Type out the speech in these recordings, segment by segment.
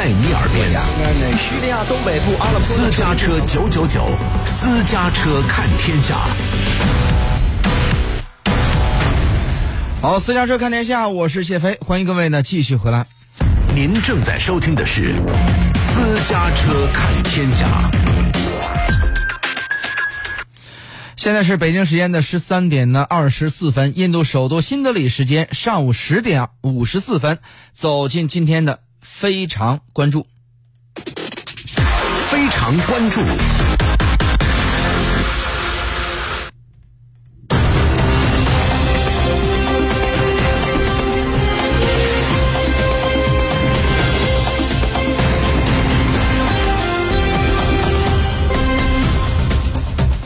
在你耳边。叙利亚东北部阿勒私家车九九九，私家车看天下。好，私家车看天下，我是谢飞，欢迎各位呢继续回来。您正在收听的是私家车看天下。现在是北京时间的十三点呢二十四分，印度首都新德里时间上午十点五十四分，走进今天的非常关注。非常关注。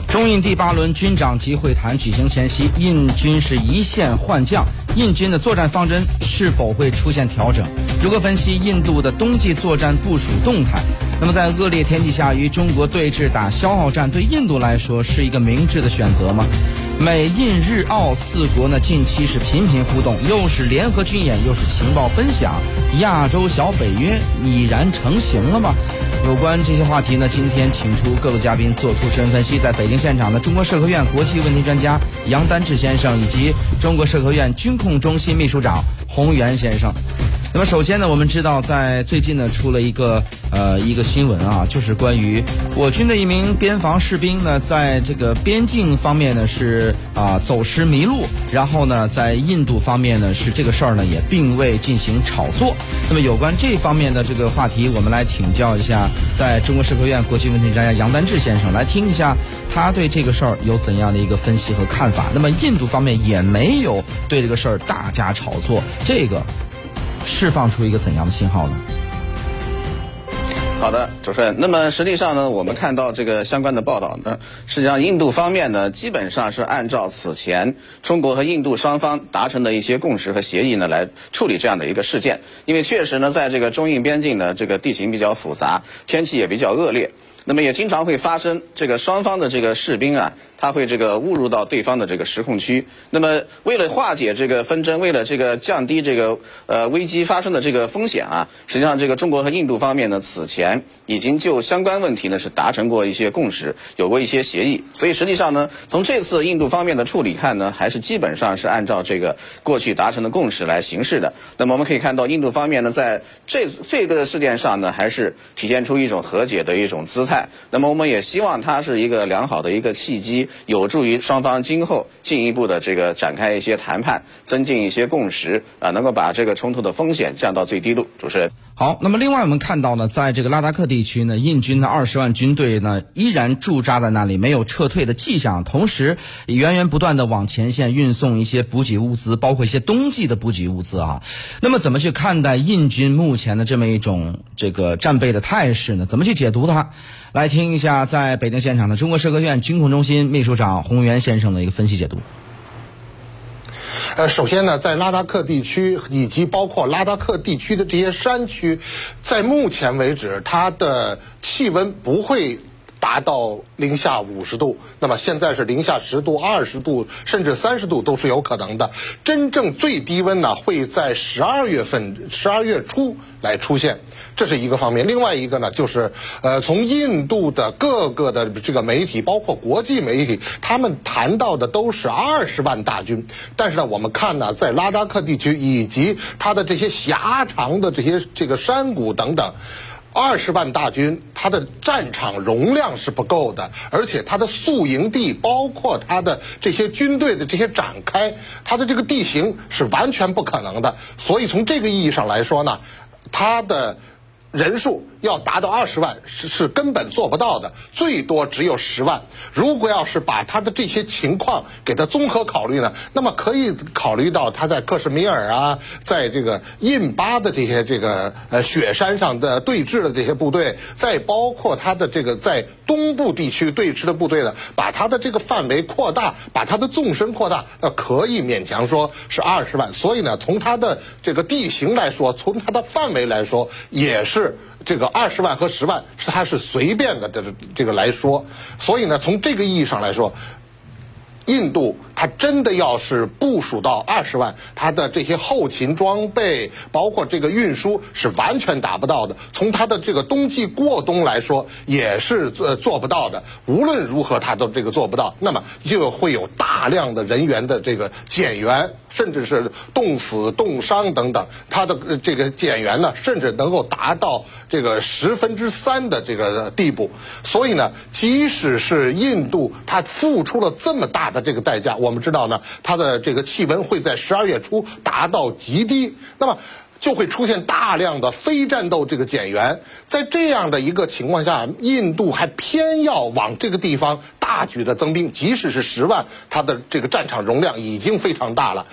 中印第八轮军长级会谈举行前夕，印军是一线换将，印军的作战方针是否会出现调整？如何分析印度的冬季作战部署动态？那么在恶劣天气下与中国对峙打消耗战，对印度来说是一个明智的选择吗？美印日澳四国呢近期是频频互动，又是联合军演，又是情报分享，亚洲小北约已然成型了吗？有关这些话题呢，今天请出各路嘉宾做出深分析。在北京现场的中国社科院国际问题专家杨丹志先生，以及中国社科院军控中心秘书长洪源先生。那么首先呢，我们知道在最近呢出了一个呃一个新闻啊，就是关于我军的一名边防士兵呢，在这个边境方面呢是啊走失迷路，然后呢在印度方面呢是这个事儿呢也并未进行炒作。那么有关这方面的这个话题，我们来请教一下在中国社科院国际问题专家杨丹志先生，来听一下他对这个事儿有怎样的一个分析和看法。那么印度方面也没有对这个事儿大加炒作，这个。释放出一个怎样的信号呢？好的，主持人。那么实际上呢，我们看到这个相关的报道呢，实际上印度方面呢，基本上是按照此前中国和印度双方达成的一些共识和协议呢，来处理这样的一个事件。因为确实呢，在这个中印边境呢，这个地形比较复杂，天气也比较恶劣，那么也经常会发生这个双方的这个士兵啊。他会这个误入到对方的这个实控区，那么为了化解这个纷争，为了这个降低这个呃危机发生的这个风险啊，实际上这个中国和印度方面呢，此前已经就相关问题呢是达成过一些共识，有过一些协议，所以实际上呢，从这次印度方面的处理看呢，还是基本上是按照这个过去达成的共识来行事的。那么我们可以看到，印度方面呢，在这这个事件上呢，还是体现出一种和解的一种姿态。那么我们也希望它是一个良好的一个契机。有助于双方今后进一步的这个展开一些谈判，增进一些共识啊，能够把这个冲突的风险降到最低度。主持人，好。那么另外我们看到呢，在这个拉达克地区呢，印军的二十万军队呢依然驻扎在那里，没有撤退的迹象，同时源源不断的往前线运送一些补给物资，包括一些冬季的补给物资啊。那么怎么去看待印军目前的这么一种这个战备的态势呢？怎么去解读它？来听一下，在北京现场的中国社科院军控中心秘书长洪源先生的一个分析解读。呃，首先呢，在拉达克地区以及包括拉达克地区的这些山区，在目前为止，它的气温不会。达到零下五十度，那么现在是零下十度、二十度，甚至三十度都是有可能的。真正最低温呢，会在十二月份、十二月初来出现，这是一个方面。另外一个呢，就是呃，从印度的各个的这个媒体，包括国际媒体，他们谈到的都是二十万大军。但是呢，我们看呢，在拉达克地区以及它的这些狭长的这些这个山谷等等。二十万大军，它的战场容量是不够的，而且它的宿营地，包括它的这些军队的这些展开，它的这个地形是完全不可能的。所以从这个意义上来说呢，它的人数。要达到二十万是是根本做不到的，最多只有十万。如果要是把他的这些情况给他综合考虑呢，那么可以考虑到他在克什米尔啊，在这个印巴的这些这个呃雪山上的对峙的这些部队，再包括他的这个在东部地区对峙的部队呢，把他的这个范围扩大，把他的纵深扩大，那可以勉强说是二十万。所以呢，从他的这个地形来说，从他的范围来说，也是。这个二十万和十万是他是随便的这这个来说，所以呢，从这个意义上来说，印度它真的要是部署到二十万，它的这些后勤装备，包括这个运输是完全达不到的。从它的这个冬季过冬来说，也是做做不到的。无论如何，它都这个做不到。那么就会有大量的人员的这个减员，甚至是冻死、冻伤等等。它的这个减员呢，甚至能够达到这个十分之三的这个地步。所以呢，即使是印度，它付出了这么大的这个代价，我们知道呢，它的这个气温会在十二月初达到极低，那么就会出现大量的非战斗这个减员。在这样的一个情况下，印度还偏要往这个地方大举的增兵，即使是十万，它的这个战场容量已经非常大了。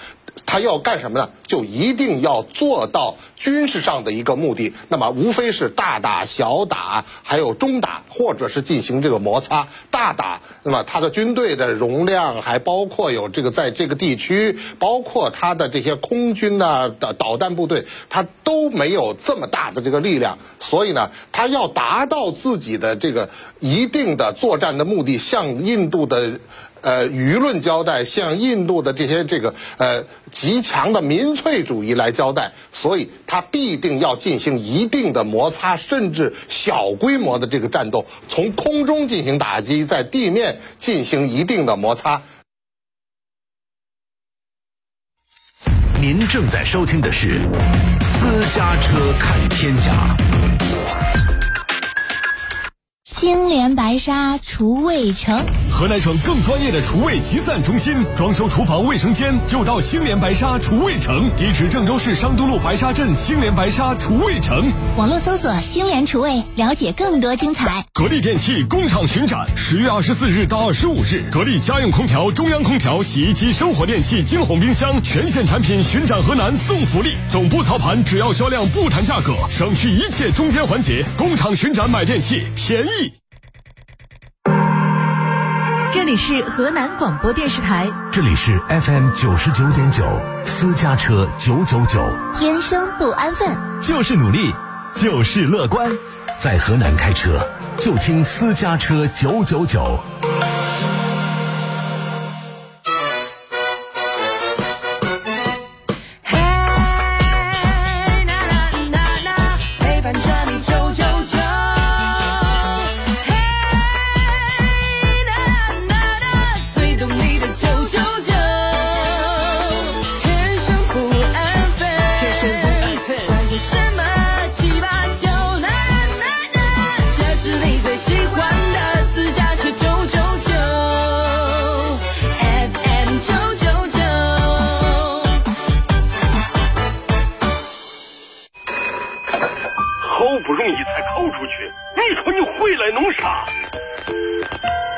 他要干什么呢？就一定要做到军事上的一个目的。那么无非是大打小打，还有中打，或者是进行这个摩擦。大打，那么他的军队的容量还包括有这个在这个地区，包括他的这些空军呐的导弹部队，他都没有这么大的这个力量。所以呢，他要达到自己的这个一定的作战的目的，向印度的。呃，舆论交代，向印度的这些这个呃极强的民粹主义来交代，所以他必定要进行一定的摩擦，甚至小规模的这个战斗，从空中进行打击，在地面进行一定的摩擦。您正在收听的是《私家车看天下》。青莲白沙厨卫城，河南省更专业的厨卫集散中心，装修厨房卫生间就到星联白沙厨卫城，地址郑州市商都路白沙镇星联白沙厨卫城。网络搜索“星联厨卫”，了解更多精彩。格力电器工厂巡展，十月二十四日到二十五日，格力家用空调、中央空调、洗衣机、生活电器、金红冰箱全线产品巡展河南送福利，总部操盘只要销量不谈价格，省去一切中间环节。工厂巡展买电器便宜。这里是河南广播电视台，这里是 FM 九十九点九，私家车九九九，天生不安分，就是努力，就是乐观，在河南开车就听私家车九九九。九九九，天生不安分，什么七八九？这是你最喜欢的私家车九九九，FM 九九九。好不容易才考出去，你说你回来弄啥？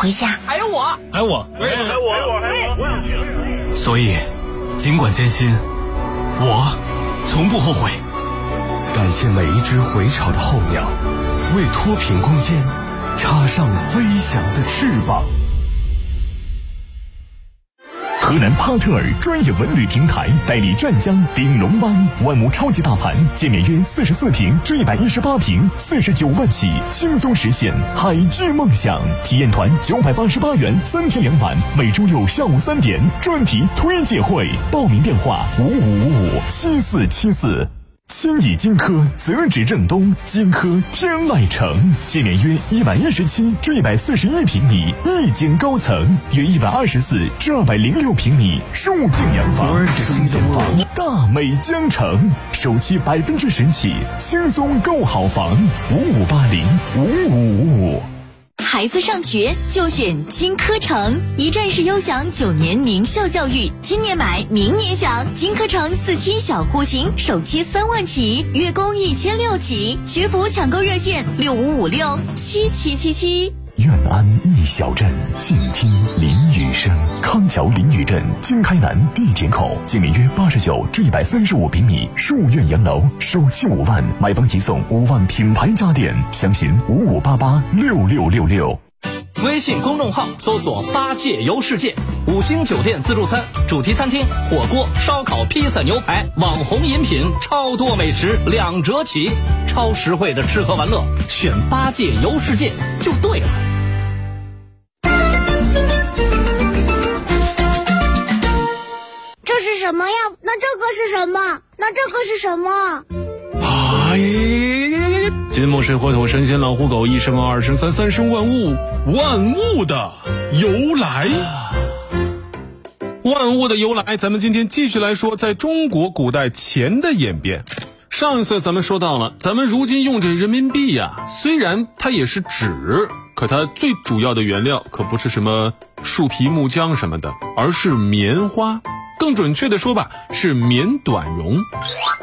回家。还有我，还有我，还有我，还有我。所以，尽管艰辛，我从不后悔。感谢每一只回巢的候鸟，为脱贫攻坚插上飞翔的翅膀。河南帕特尔专业文旅平台代理湛江鼎龙湾万亩超级大盘，建面约四十四平至一百一十八平，四十九万起，轻松实现海居梦想。体验团九百八十八元，三天两晚，每周六下午三点专题推介会，报名电话五五五五七四七四。新乙金科择址正东，金科天籁城，建面约一百一十七至一百四十一平米，一间高层约一百二十四至二百零六平米，数进洋房，新建房，大美江城，首期百分之十起，轻松购好房，五五八零五五五五。孩子上学就选金科城，一站式优享九年名校教育，今年买明年享。金科城四期小户型，首期三万起，月供一千六起，学府抢购热线六五五六七七七七。愿安一小镇，静听林雨声。康桥林雨镇经开南地铁口，建面约八十九至一百三十五平米，数院洋楼，首期五万，买房即送五万品牌家电。详询五五八八六六六六。微信公众号搜索“八戒游世界”，五星酒店自助餐、主题餐厅、火锅、烧烤、披萨、牛排，网红饮品，超多美食，两折起，超实惠的吃喝玩乐，选“八戒游世界”就对了。什么呀？那这个是什么？那这个是什么？哎，金木水火土神仙老虎狗一生二生三三生万物，万物的由来。万物的由来，咱们今天继续来说，在中国古代钱的演变。上一次咱们说到了，咱们如今用这人民币呀，虽然它也是纸，可它最主要的原料可不是什么树皮、木浆什么的，而是棉花。更准确的说吧，是棉短绒。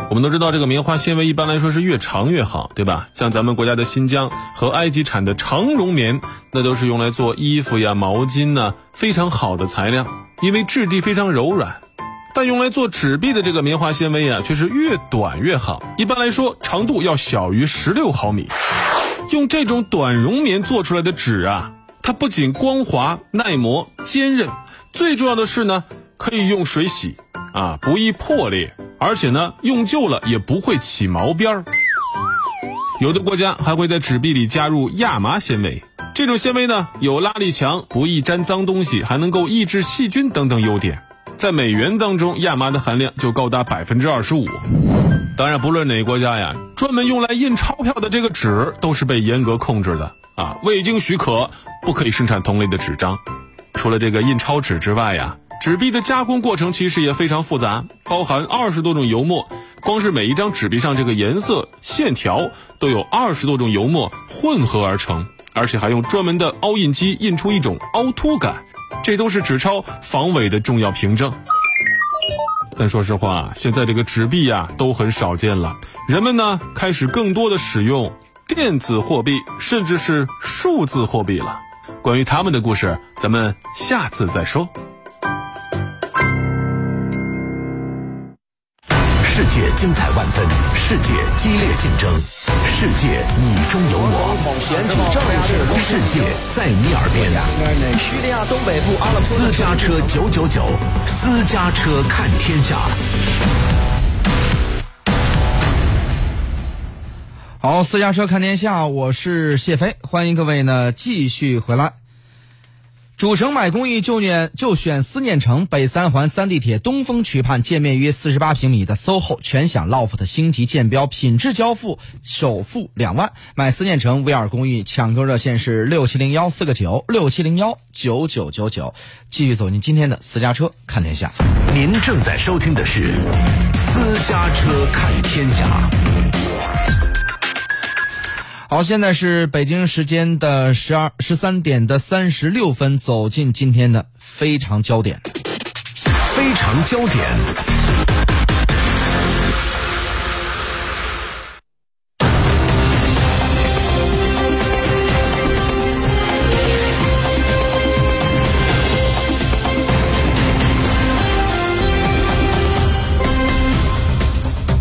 我们都知道，这个棉花纤维一般来说是越长越好，对吧？像咱们国家的新疆和埃及产的长绒棉，那都是用来做衣服呀、毛巾呢，非常好的材料，因为质地非常柔软。但用来做纸币的这个棉花纤维啊，却是越短越好。一般来说，长度要小于十六毫米。用这种短绒棉做出来的纸啊，它不仅光滑、耐磨、坚韧，最重要的是呢。可以用水洗，啊，不易破裂，而且呢，用旧了也不会起毛边儿。有的国家还会在纸币里加入亚麻纤维，这种纤维呢有拉力强、不易沾脏东西，还能够抑制细菌等等优点。在美元当中，亚麻的含量就高达百分之二十五。当然，不论哪个国家呀，专门用来印钞票的这个纸都是被严格控制的啊，未经许可不可以生产同类的纸张。除了这个印钞纸之外呀。纸币的加工过程其实也非常复杂，包含二十多种油墨，光是每一张纸币上这个颜色线条都有二十多种油墨混合而成，而且还用专门的凹印机印出一种凹凸感，这都是纸钞防伪的重要凭证。但说实话，现在这个纸币呀都很少见了，人们呢开始更多的使用电子货币，甚至是数字货币了。关于他们的故事，咱们下次再说。世界精彩万分，世界激烈竞争，世界你中有我。世界在你耳边。叙利亚东北部阿拉斯私家车九九九，私家车看天下。好，私家车看天下，我是谢飞，欢迎各位呢继续回来。主城买公寓就选就选思念城北三环三地铁东风渠畔，建面约四十八平米的 SOHO 全享 LOFT 星级建标，品质交付，首付两万，买思念城 V 二公寓，抢购热线是六七零幺四个九六七零幺九九九九。继续走进今天的私家车看天下，您正在收听的是私家车看天下。好，现在是北京时间的十二十三点的三十六分，走进今天的非常焦点。非常焦点。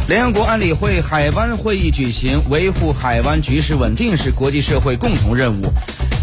联合国安理会海湾会议举行，维护海湾局势稳定是国际社会共同任务。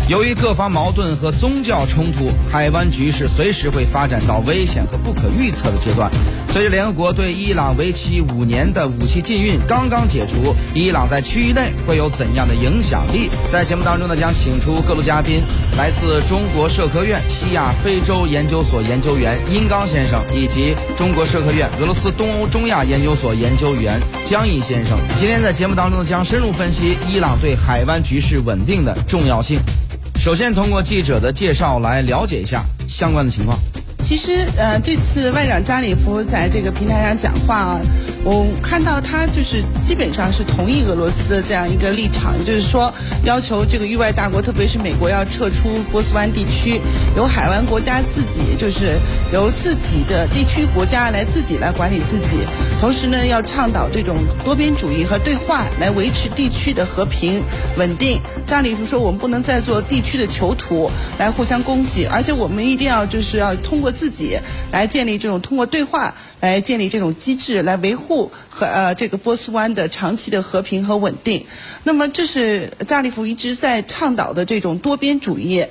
由于各方矛盾和宗教冲突，海湾局势随时会发展到危险和不可预测的阶段。随着联合国对伊朗为期五年的武器禁运刚刚解除，伊朗在区域内会有怎样的影响力？在节目当中呢，将请出各路嘉宾，来自中国社科院西亚非洲研究所研究员殷刚先生，以及中国社科院俄罗斯东欧中亚研究所研究员江毅先生。今天在节目当中呢，将深入分析伊朗对海湾局势稳定的重要性。首先，通过记者的介绍来了解一下相关的情况。其实，呃，这次外长扎里夫在这个平台上讲话啊，我看到他就是基本上是同意俄罗斯的这样一个立场，就是说要求这个域外大国，特别是美国要撤出波斯湾地区，由海湾国家自己，就是由自己的地区国家来自己来管理自己，同时呢，要倡导这种多边主义和对话，来维持地区的和平稳定。扎里夫说，我们不能再做地区的囚徒，来互相攻击，而且我们一定要就是要通过。自己来建立这种通过对话来建立这种机制，来维护和呃这个波斯湾的长期的和平和稳定。那么这是扎里夫一直在倡导的这种多边主义。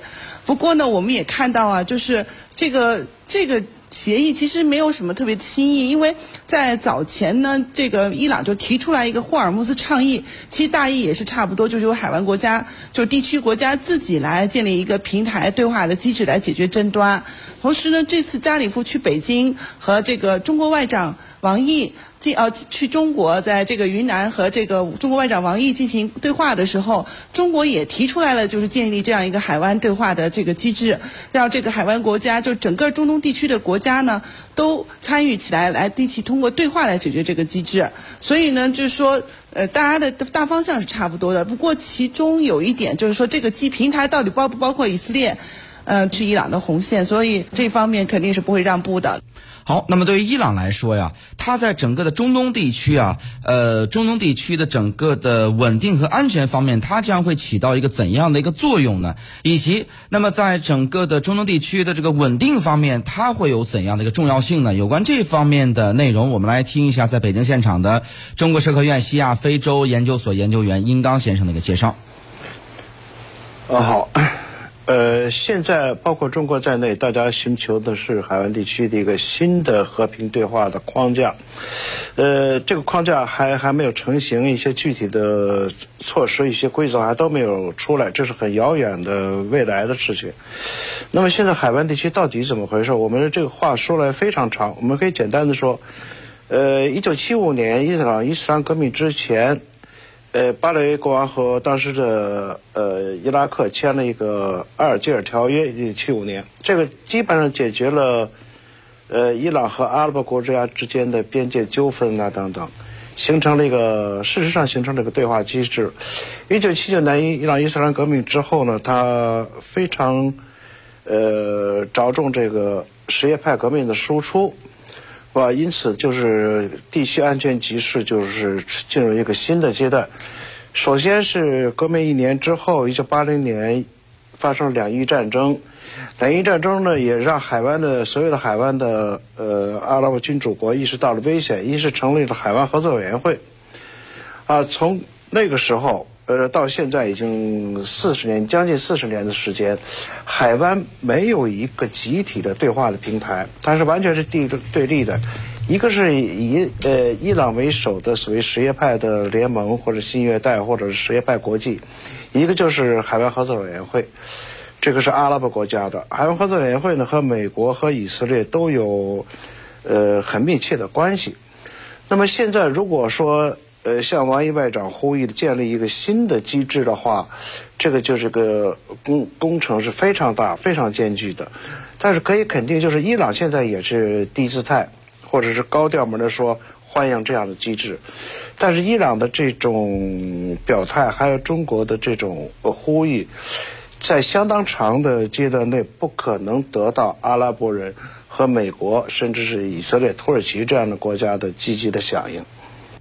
不过呢，我们也看到啊，就是这个这个。协议其实没有什么特别的新意，因为在早前呢，这个伊朗就提出来一个霍尔木兹倡议，其实大意也是差不多，就是由海湾国家，就地区国家自己来建立一个平台对话的机制来解决争端。同时呢，这次加里夫去北京和这个中国外长王毅。进呃去中国，在这个云南和这个中国外长王毅进行对话的时候，中国也提出来了，就是建立这样一个海湾对话的这个机制，让这个海湾国家，就整个中东地区的国家呢，都参与起来，来一起通过对话来解决这个机制。所以呢，就是说，呃，大家的大方向是差不多的。不过其中有一点，就是说这个机平台到底包不包括以色列，呃，是伊朗的红线，所以这方面肯定是不会让步的。好，那么对于伊朗来说呀，它在整个的中东地区啊，呃，中东地区的整个的稳定和安全方面，它将会起到一个怎样的一个作用呢？以及，那么在整个的中东地区的这个稳定方面，它会有怎样的一个重要性呢？有关这方面的内容，我们来听一下在北京现场的中国社科院西亚非洲研究所研究员殷刚先生的一个介绍。啊，好。呃，现在包括中国在内，大家寻求的是海湾地区的一个新的和平对话的框架。呃，这个框架还还没有成型，一些具体的措施、一些规则还都没有出来，这是很遥远的未来的事情。那么现在海湾地区到底怎么回事？我们这个话说来非常长，我们可以简单的说，呃，一九七五年伊斯兰伊斯兰革命之前。呃，巴雷国王和当时的呃伊拉克签了一个《埃尔吉尔条约》，一九七五年，这个基本上解决了呃伊朗和阿拉伯国家之间的边界纠纷啊等等，形成了一个事实上形成了一个对话机制。一九七九年伊伊朗伊斯兰革命之后呢，他非常呃着重这个什叶派革命的输出。是吧？因此，就是地区安全局势就是进入一个新的阶段。首先是革命一年之后，一九八零年发生两伊战争。两伊战争呢，也让海湾的所有的海湾的呃阿拉伯君主国意识到了危险，一是成立了海湾合作委员会。啊，从那个时候。呃，到现在已经四十年，将近四十年的时间，海湾没有一个集体的对话的平台，它是完全是对对立的。一个是以呃伊朗为首的所谓什叶派的联盟或者新月带或者是什叶派国际，一个就是海湾合作委员会，这个是阿拉伯国家的海湾合作委员会呢，和美国和以色列都有呃很密切的关系。那么现在如果说，呃，向王毅外长呼吁建立一个新的机制的话，这个就是个工工程是非常大、非常艰巨的。但是可以肯定，就是伊朗现在也是低姿态，或者是高调门的说欢迎这样的机制。但是伊朗的这种表态，还有中国的这种呼吁，在相当长的阶段内不可能得到阿拉伯人和美国，甚至是以色列、土耳其这样的国家的积极的响应。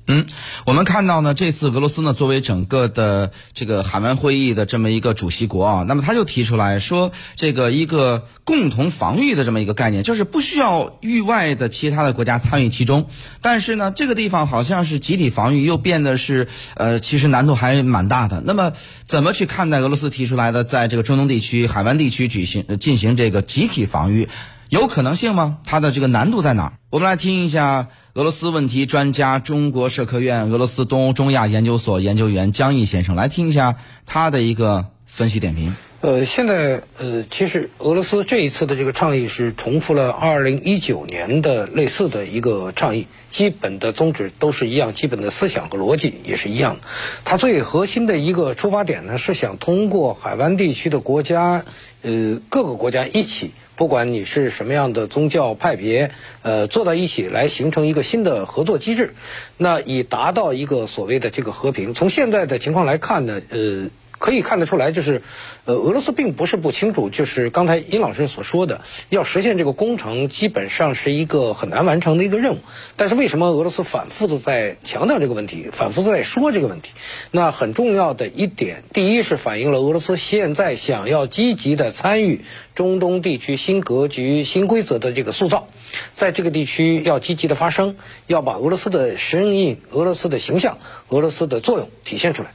嗯，我们看到呢，这次俄罗斯呢作为整个的这个海湾会议的这么一个主席国啊，那么他就提出来说，这个一个共同防御的这么一个概念，就是不需要域外的其他的国家参与其中，但是呢，这个地方好像是集体防御，又变得是呃，其实难度还蛮大的。那么，怎么去看待俄罗斯提出来的，在这个中东地区海湾地区举行进行这个集体防御，有可能性吗？它的这个难度在哪儿？我们来听一下。俄罗斯问题专家、中国社科院俄罗斯东欧中亚研究所研究员江毅先生，来听一下他的一个分析点评。呃，现在呃，其实俄罗斯这一次的这个倡议是重复了二零一九年的类似的一个倡议，基本的宗旨都是一样，基本的思想和逻辑也是一样的。它最核心的一个出发点呢，是想通过海湾地区的国家，呃，各个国家一起。不管你是什么样的宗教派别，呃，坐到一起来形成一个新的合作机制，那以达到一个所谓的这个和平。从现在的情况来看呢，呃。可以看得出来，就是，呃，俄罗斯并不是不清楚，就是刚才殷老师所说的，要实现这个工程，基本上是一个很难完成的一个任务。但是为什么俄罗斯反复的在强调这个问题，反复在说这个问题？那很重要的一点，第一是反映了俄罗斯现在想要积极的参与中东地区新格局、新规则的这个塑造，在这个地区要积极的发声，要把俄罗斯的声音、俄罗斯的形象、俄罗斯的作用体现出来。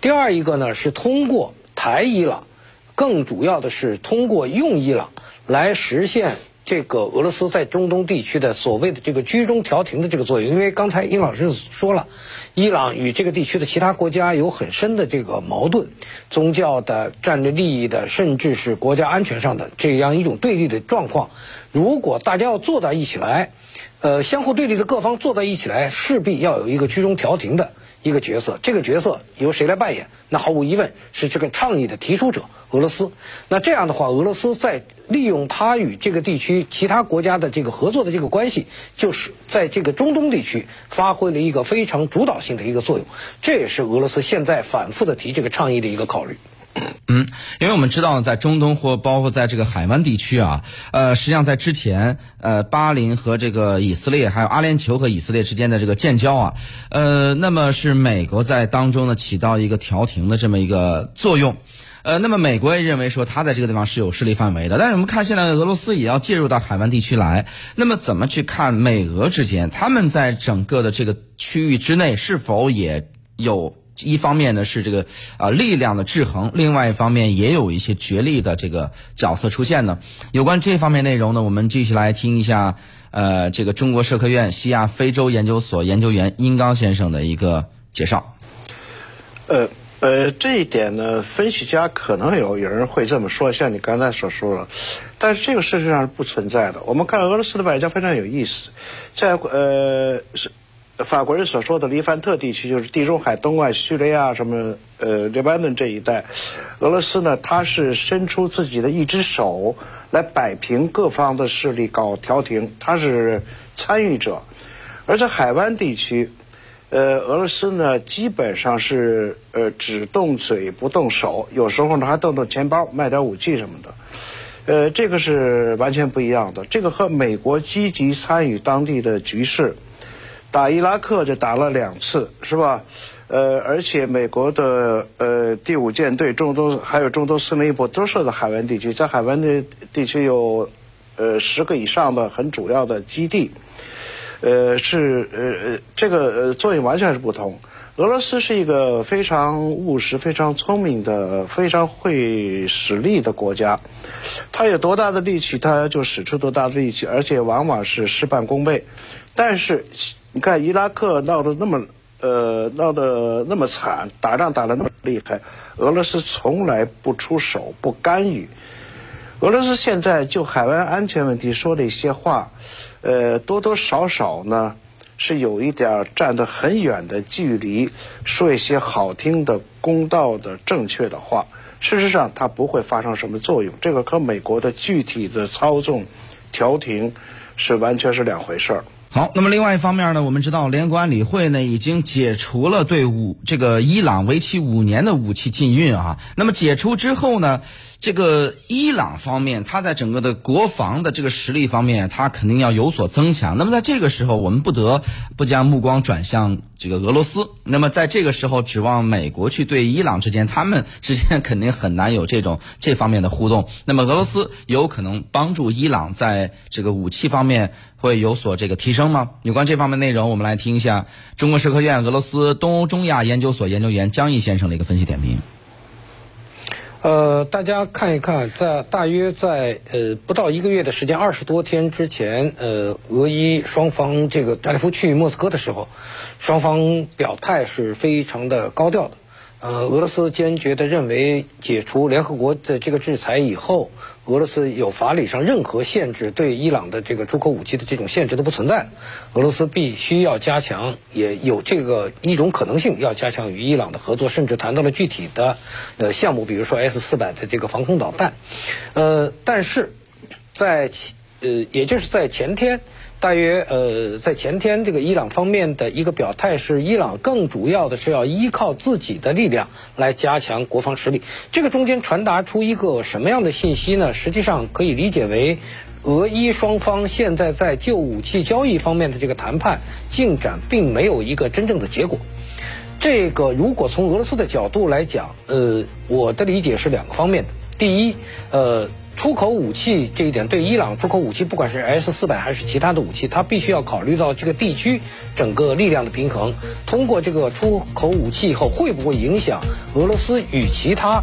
第二一个呢是通过台伊朗，更主要的是通过用伊朗来实现这个俄罗斯在中东地区的所谓的这个居中调停的这个作用。因为刚才殷老师说了，伊朗与这个地区的其他国家有很深的这个矛盾，宗教的、战略利益的，甚至是国家安全上的这样一种对立的状况。如果大家要坐到一起来，呃，相互对立的各方坐在一起来，势必要有一个居中调停的。一个角色，这个角色由谁来扮演？那毫无疑问是这个倡议的提出者俄罗斯。那这样的话，俄罗斯在利用它与这个地区其他国家的这个合作的这个关系，就是在这个中东地区发挥了一个非常主导性的一个作用。这也是俄罗斯现在反复的提这个倡议的一个考虑。嗯，因为我们知道，在中东或包括在这个海湾地区啊，呃，实际上在之前，呃，巴林和这个以色列，还有阿联酋和以色列之间的这个建交啊，呃，那么是美国在当中呢起到一个调停的这么一个作用，呃，那么美国也认为说他在这个地方是有势力范围的，但是我们看现在俄罗斯也要介入到海湾地区来，那么怎么去看美俄之间，他们在整个的这个区域之内是否也有？一方面呢是这个啊力量的制衡，另外一方面也有一些角力的这个角色出现呢。有关这方面内容呢，我们继续来听一下呃这个中国社科院西亚非洲研究所研究员殷刚先生的一个介绍。呃呃，这一点呢，分析家可能有有人会这么说，像你刚才所说的，但是这个事实上是不存在的。我们看俄罗斯的外交非常有意思，在呃是。法国人所说的黎凡特地区，就是地中海东岸叙利亚什么呃黎巴嫩这一带，俄罗斯呢，它是伸出自己的一只手来摆平各方的势力，搞调停，它是参与者。而在海湾地区，呃，俄罗斯呢基本上是呃只动嘴不动手，有时候呢还动动钱包卖点武器什么的，呃，这个是完全不一样的。这个和美国积极参与当地的局势。打伊拉克就打了两次，是吧？呃，而且美国的呃第五舰队、中东还有中东司令部都设在海湾地区，在海湾的地区有呃十个以上的很主要的基地，呃，是呃呃这个呃作用完全是不同。俄罗斯是一个非常务实、非常聪明的、非常会使力的国家，他有多大的力气，他就使出多大的力气，而且往往是事半功倍。但是。你看伊拉克闹得那么，呃，闹得那么惨，打仗打得那么厉害，俄罗斯从来不出手不干预。俄罗斯现在就海湾安全问题说了一些话，呃，多多少少呢是有一点站得很远的距离，说一些好听的、公道的、正确的话。事实上，它不会发生什么作用。这个和美国的具体的操纵、调停是完全是两回事儿。好，那么另外一方面呢，我们知道联合国安理会呢已经解除了对五这个伊朗为期五年的武器禁运啊。那么解除之后呢？这个伊朗方面，它在整个的国防的这个实力方面，它肯定要有所增强。那么在这个时候，我们不得不将目光转向这个俄罗斯。那么在这个时候，指望美国去对伊朗之间，他们之间肯定很难有这种这方面的互动。那么俄罗斯有可能帮助伊朗在这个武器方面会有所这个提升吗？有关这方面内容，我们来听一下中国社科院俄罗斯东欧中亚研究所研究员江毅先生的一个分析点评。呃，大家看一看，在大约在呃不到一个月的时间，二十多天之前，呃，俄伊双方这个扎里夫去莫斯科的时候，双方表态是非常的高调的。呃，俄罗斯坚决的认为，解除联合国的这个制裁以后，俄罗斯有法理上任何限制对伊朗的这个出口武器的这种限制都不存在。俄罗斯必须要加强，也有这个一种可能性要加强与伊朗的合作，甚至谈到了具体的呃项目，比如说 S 四百的这个防空导弹。呃，但是。在呃，也就是在前天。大约呃，在前天，这个伊朗方面的一个表态是，伊朗更主要的是要依靠自己的力量来加强国防实力。这个中间传达出一个什么样的信息呢？实际上可以理解为，俄伊双方现在在就武器交易方面的这个谈判进展，并没有一个真正的结果。这个如果从俄罗斯的角度来讲，呃，我的理解是两个方面的。第一，呃。出口武器这一点，对伊朗出口武器，不管是 S 四百还是其他的武器，它必须要考虑到这个地区整个力量的平衡。通过这个出口武器以后，会不会影响俄罗斯与其他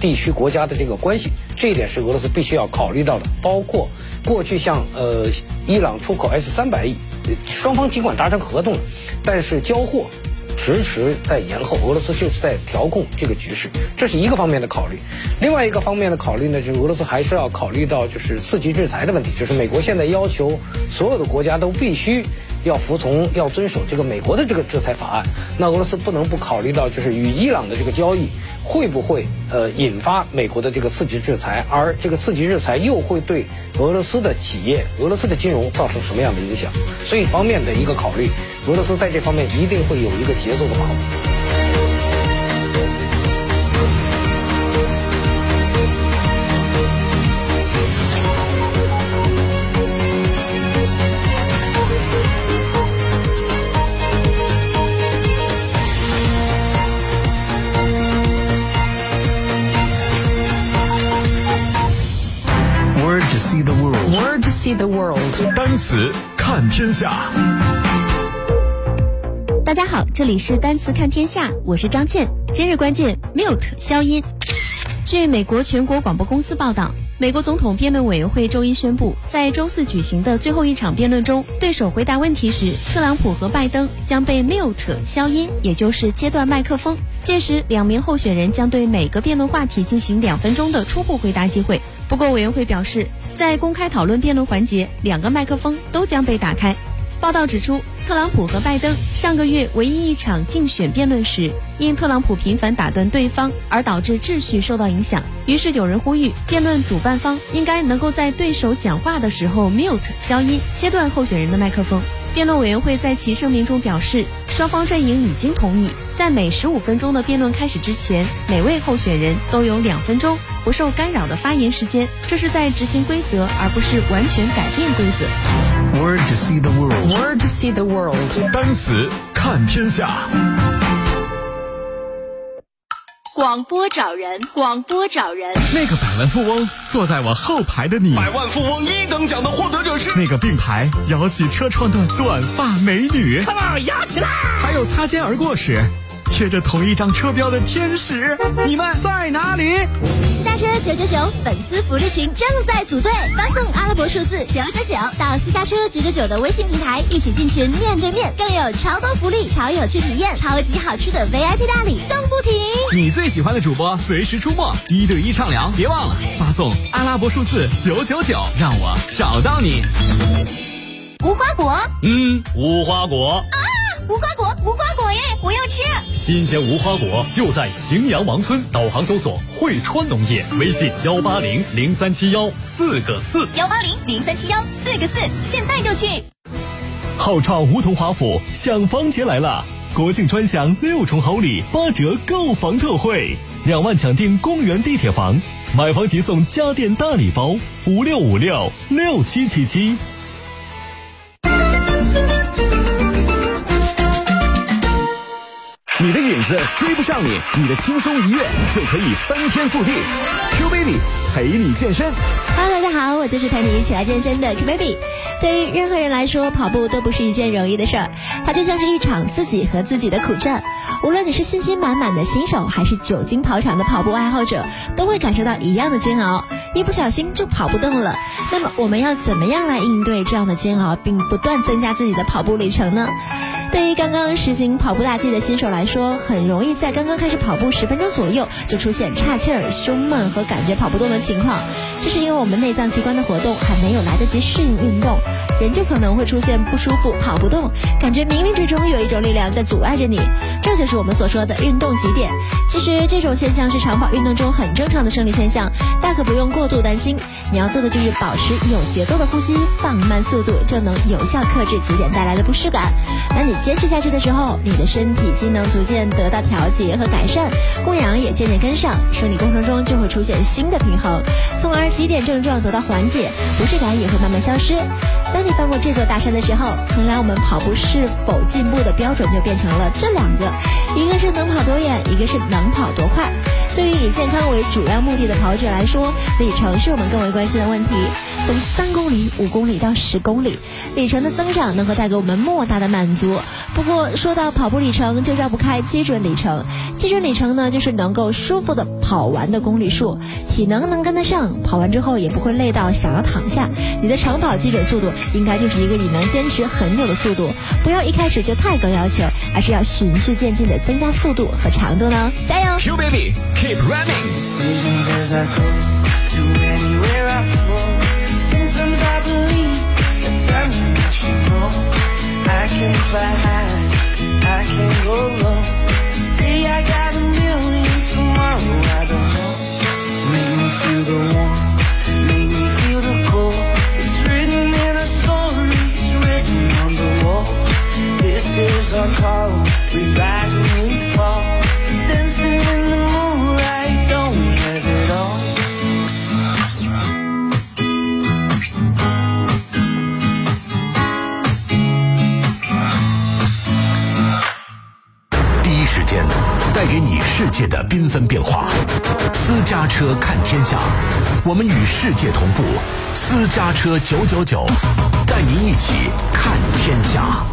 地区国家的这个关系？这一点是俄罗斯必须要考虑到的。包括过去向呃伊朗出口 S 三百亿，双方尽管达成合同，但是交货。迟迟在延后，俄罗斯就是在调控这个局势，这是一个方面的考虑。另外一个方面的考虑呢，就是俄罗斯还是要考虑到就是刺激制裁的问题，就是美国现在要求所有的国家都必须要服从、要遵守这个美国的这个制裁法案。那俄罗斯不能不考虑到就是与伊朗的这个交易。会不会呃引发美国的这个刺激制裁？而这个刺激制裁又会对俄罗斯的企业、俄罗斯的金融造成什么样的影响？所以方面的一个考虑，俄罗斯在这方面一定会有一个节奏的把握。See the world. 单词看天下。大家好，这里是单词看天下，我是张倩。今日关键：mute 消音。据美国全国广播公司报道，美国总统辩论委员会周一宣布，在周四举行的最后一场辩论中，对手回答问题时，特朗普和拜登将被 mute 消音，也就是切断麦克风。届时，两名候选人将对每个辩论话题进行两分钟的初步回答机会。不过，委员会表示。在公开讨论辩论环节，两个麦克风都将被打开。报道指出，特朗普和拜登上个月唯一一场竞选辩论时，因特朗普频繁打断对方而导致秩序受到影响。于是有人呼吁，辩论主办方应该能够在对手讲话的时候 mute 消音，切断候选人的麦克风。辩论委员会在其声明中表示，双方阵营已经同意，在每十五分钟的辩论开始之前，每位候选人都有两分钟不受干扰的发言时间。这是在执行规则，而不是完全改变规则。Word to see the world. Word to see the world. 单词看天下。广播找人，广播找人。那个百万富翁坐在我后排的你，百万富翁一等奖的获得者是那个并排摇起车窗的短发美女，看吧，压起来！还有擦肩而过时。贴着同一张车标的天使，你们在哪里？私家车九九九粉丝福利群正在组队，发送阿拉伯数字九九九到私家车九九九的微信平台，一起进群面对面，更有超多福利、超有趣体验、超级好吃的 VIP 大礼送不停。你最喜欢的主播随时出没，一对一畅聊，别忘了发送阿拉伯数字九九九，让我找到你。无花果，嗯，无花果啊，无花果，无花果耶，我要吃。新鲜无花果就在荥阳王村，导航搜索汇川农业，微信幺八零零三七幺四个四，幺八零零三七幺四个四，现在就去。浩创梧桐华府享房节来了，国庆专享六重好礼，八折购房特惠，两万抢定公园地铁房，买房即送家电大礼包，五六五六六七七七。你的影子追不上你，你的轻松一跃就可以翻天覆地。Q Baby 陪你健身。Hello，大家好，我就是陪你一起来健身的 Q Baby。对于任何人来说，跑步都不是一件容易的事儿，它就像是一场自己和自己的苦战。无论你是信心满满的新手，还是久经跑场的跑步爱好者，都会感受到一样的煎熬，一不小心就跑不动了。那么，我们要怎么样来应对这样的煎熬，并不断增加自己的跑步里程呢？对于刚刚实行跑步大忌的新手来说，很容易在刚刚开始跑步十分钟左右就出现岔气儿、胸闷和感觉跑不动的情况。这是因为我们内脏器官的活动还没有来得及适应运动，人就可能会出现不舒服、跑不动，感觉冥冥之中有一种力量在阻碍着你。这就是我们所说的运动极点。其实这种现象是长跑运动中很正常的生理现象，大可不用过度担心。你要做的就是保持有节奏的呼吸，放慢速度，就能有效克制极点带来的不适感。那你坚持下去的时候，你的身体机能逐渐得到调节和改善，供氧也渐渐跟上，生理过程中就会出现新的平衡，从而极点症状得到缓解，不适感也会慢慢消失。当你翻过这座大山的时候，衡量我们跑步是否进步的标准就变成了这两个，一个是能跑多远，一个是能跑多快。对于以健康为主要目的的跑者来说，里程是我们更为关心的问题。从三公里、五公里到十公里，里程的增长能够带给我们莫大的满足。不过，说到跑步里程，就绕不开基准里程。基准里程呢，就是能够舒服的跑完的公里数，体能能跟得上，跑完之后也不会累到想要躺下。你的长跑基准速度应该就是一个你能坚持很久的速度，不要一开始就太高要求，而是要循序渐进的增加速度和长度呢。加油！Q baby keep running。Should go. I can fly high, I can go low. 纷变化。私家车看天下，我们与世界同步。私家车九九九，带您一起看天下。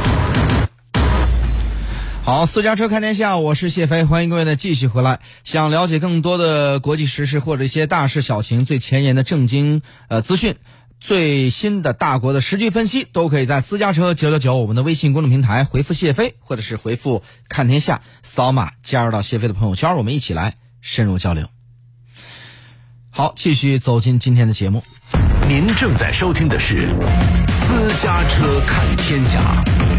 好，私家车看天下，我是谢飞，欢迎各位呢继续回来。想了解更多的国际时事或者一些大事小情、最前沿的正经呃资讯、最新的大国的实际分析，都可以在私家车九九九我们的微信公众平台回复谢飞，或者是回复看天下，扫码加入到谢飞的朋友圈，我们一起来深入交流。好，继续走进今天的节目。您正在收听的是私家车看天下。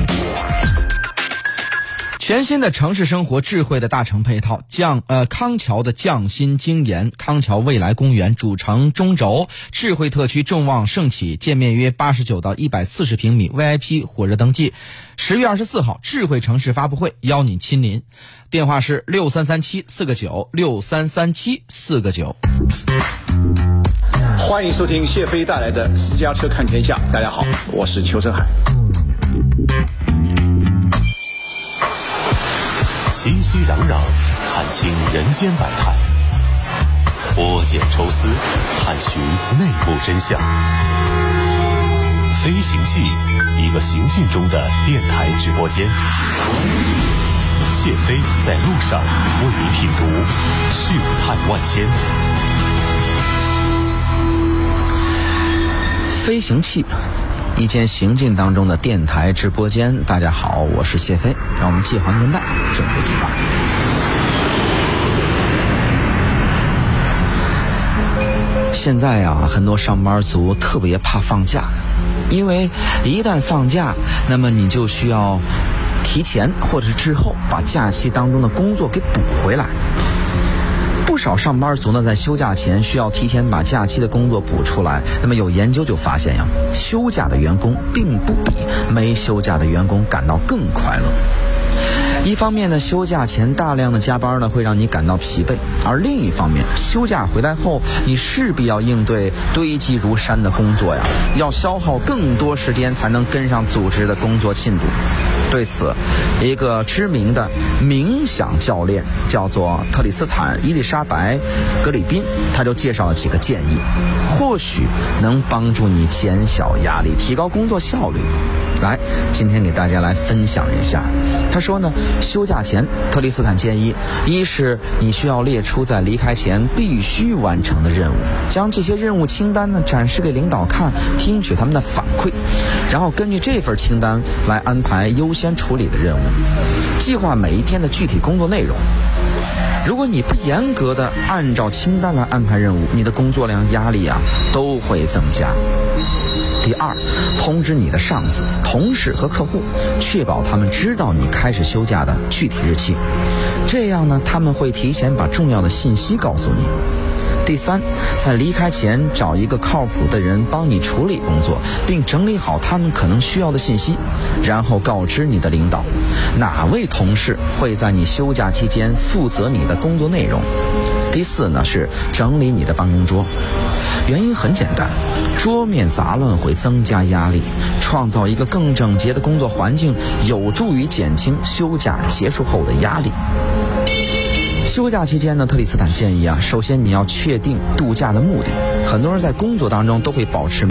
全新的城市生活，智慧的大城配套，匠呃康桥的匠心精研，康桥未来公园主城中轴智慧特区众望盛起，建面约八十九到一百四十平米，VIP 火热登记。十月二十四号，智慧城市发布会邀你亲临，电话是六三三七四个九六三三七四个九。欢迎收听谢飞带来的私家车看天下。大家好，我是邱振海。熙熙攘攘，看清人间百态；拨茧抽丝，探寻内幕真相。飞行器，一个行进中的电台直播间。谢飞在路上为您品读世态万千。飞行器，一间行进当中的电台直播间。大家好，我是谢飞，让我们系好安全带，准备出发。现在呀、很多上班族特别怕放假，因为一旦放假，那么你就需要提前或者是之后把假期当中的工作给补回来。少上班族呢，在休假前需要提前把假期的工作补出来。那么有研究就发现呀，休假的员工并不比没休假的员工感到更快乐。一方面呢，休假前大量的加班呢，会让你感到疲惫；而另一方面，休假回来后，你势必要应对堆积如山的工作呀，要消耗更多时间才能跟上组织的工作进度。对此，一个知名的冥想教练叫做特里斯坦·伊丽莎白·格里宾，他就介绍了几个建议，或许能帮助你减小压力，提高工作效率。来，今天给大家来分享一下。他说呢，休假前，特里斯坦建议：一是你需要列出在离开前必须完成的任务，将这些任务清单呢展示给领导看，听取他们的反馈，然后根据这份清单来安排优先处理的任务，计划每一天的具体工作内容。如果你不严格的按照清单来安排任务，你的工作量、压力啊都会增加。第二，通知你的上司、同事和客户，确保他们知道你开始休假的具体日期，这样呢，他们会提前把重要的信息告诉你。第三，在离开前找一个靠谱的人帮你处理工作，并整理好他们可能需要的信息，然后告知你的领导，哪位同事会在你休假期间负责你的工作内容。第四呢是整理你的办公桌，原因很简单，桌面杂乱会增加压力，创造一个更整洁的工作环境，有助于减轻休假结束后的压力。休假期间呢，特里斯坦建议啊，首先你要确定度假的目的。很多人在工作当中都会保持。